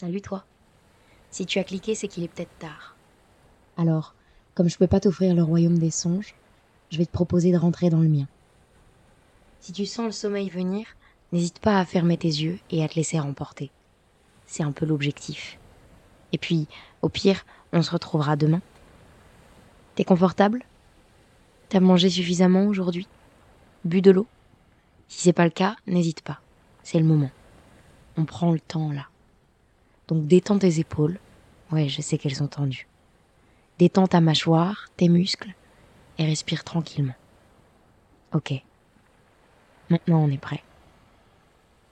Salut toi. Si tu as cliqué, c'est qu'il est peut-être tard. Alors, comme je peux pas t'offrir le royaume des songes, je vais te proposer de rentrer dans le mien. Si tu sens le sommeil venir, n'hésite pas à fermer tes yeux et à te laisser remporter. C'est un peu l'objectif. Et puis, au pire, on se retrouvera demain. T'es confortable? T'as mangé suffisamment aujourd'hui? Bu de l'eau? Si c'est pas le cas, n'hésite pas. C'est le moment. On prend le temps là. Donc détends tes épaules. Ouais, je sais qu'elles sont tendues. Détends ta mâchoire, tes muscles et respire tranquillement. Ok. Maintenant on est prêt.